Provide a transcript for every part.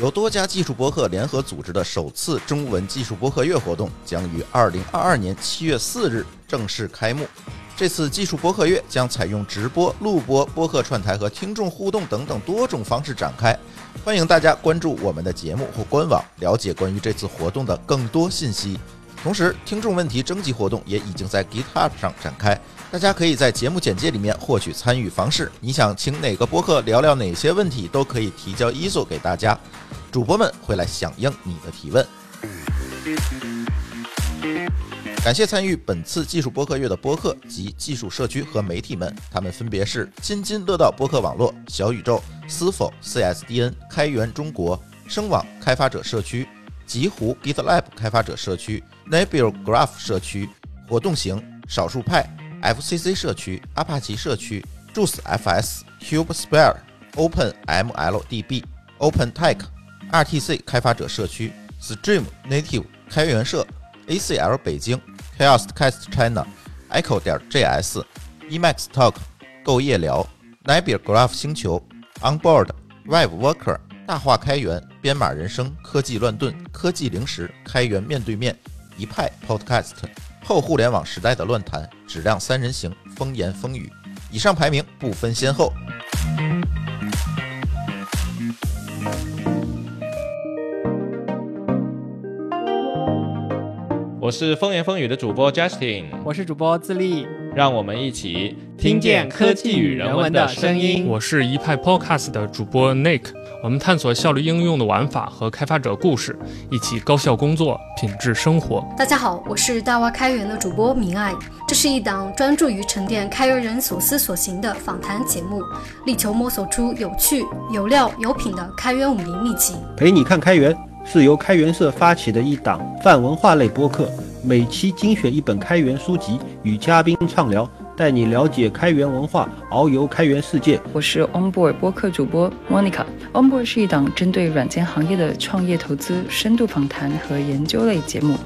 由多家技术播客联合组织的首次中文技术播客月活动将于二零二二年七月四日正式开幕。这次技术播客月将采用直播、录播、播客串台和听众互动等等多种方式展开。欢迎大家关注我们的节目或官网，了解关于这次活动的更多信息。同时，听众问题征集活动也已经在 GitHub 上展开，大家可以在节目简介里面获取参与方式。你想请哪个播客聊聊哪些问题，都可以提交 e 索给大家，主播们会来响应你的提问。感谢参与本次技术播客月的播客及技术社区和媒体们，他们分别是津津乐道播客网络、小宇宙、思否、CSDN、开源中国、声网开发者社区、极狐 GitLab 开发者社区、Nebula Graph 社区、活动型、少数派、FCC 社区、阿帕奇社区、Juice FS、CubeSphere、Open MLDB、OpenTech、RTC 开发者社区、Stream Native 开源社、ACL 北京。Chaoscast China、Echo 点 JS、Emacs Talk、够夜聊、Nebula Graph 星球、Onboard、Web Worker、大话开源、编码人生、科技乱炖、科技零食、开源面对面、一派 Podcast、后互联网时代的乱谈、质量三人行、风言风语。以上排名不分先后。我是风言风语的主播 Justin，我是主播自立，让我们一起听见科技与人文的声音。我是一派 Podcast 的主播 Nick，我们探索效率应用的玩法和开发者故事，一起高效工作，品质生活。大家好，我是大蛙开源的主播明爱，这是一档专注于沉淀开源人所思所行的访谈节目，力求摸索出有趣、有料、有品的开源武林秘籍，陪你看开源。是由开源社发起的一档泛文化类播客，每期精选一本开源书籍，与嘉宾畅聊，带你了解开源文化，遨游开源世界。我是 Onboard 播客主播 Monica。Onboard 是一档针对软件行业的创业投资深度访谈和研究类节目。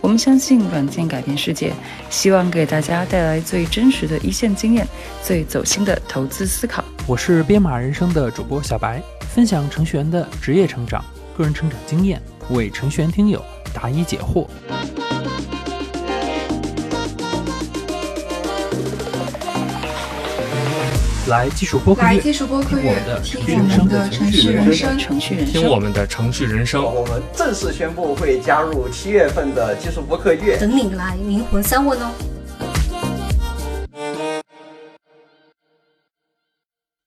我们相信软件改变世界，希望给大家带来最真实的一线经验，最走心的投资思考。我是编码人生的主播小白，分享程序员的职业成长。个人成长经验，为程序员听友答疑解惑。来技术播客来技术播客月，听我们的程序人生，程序人生，听我们的程序人生。我们正式宣布会加入七月份的技术播客月，等你来灵魂三问哦。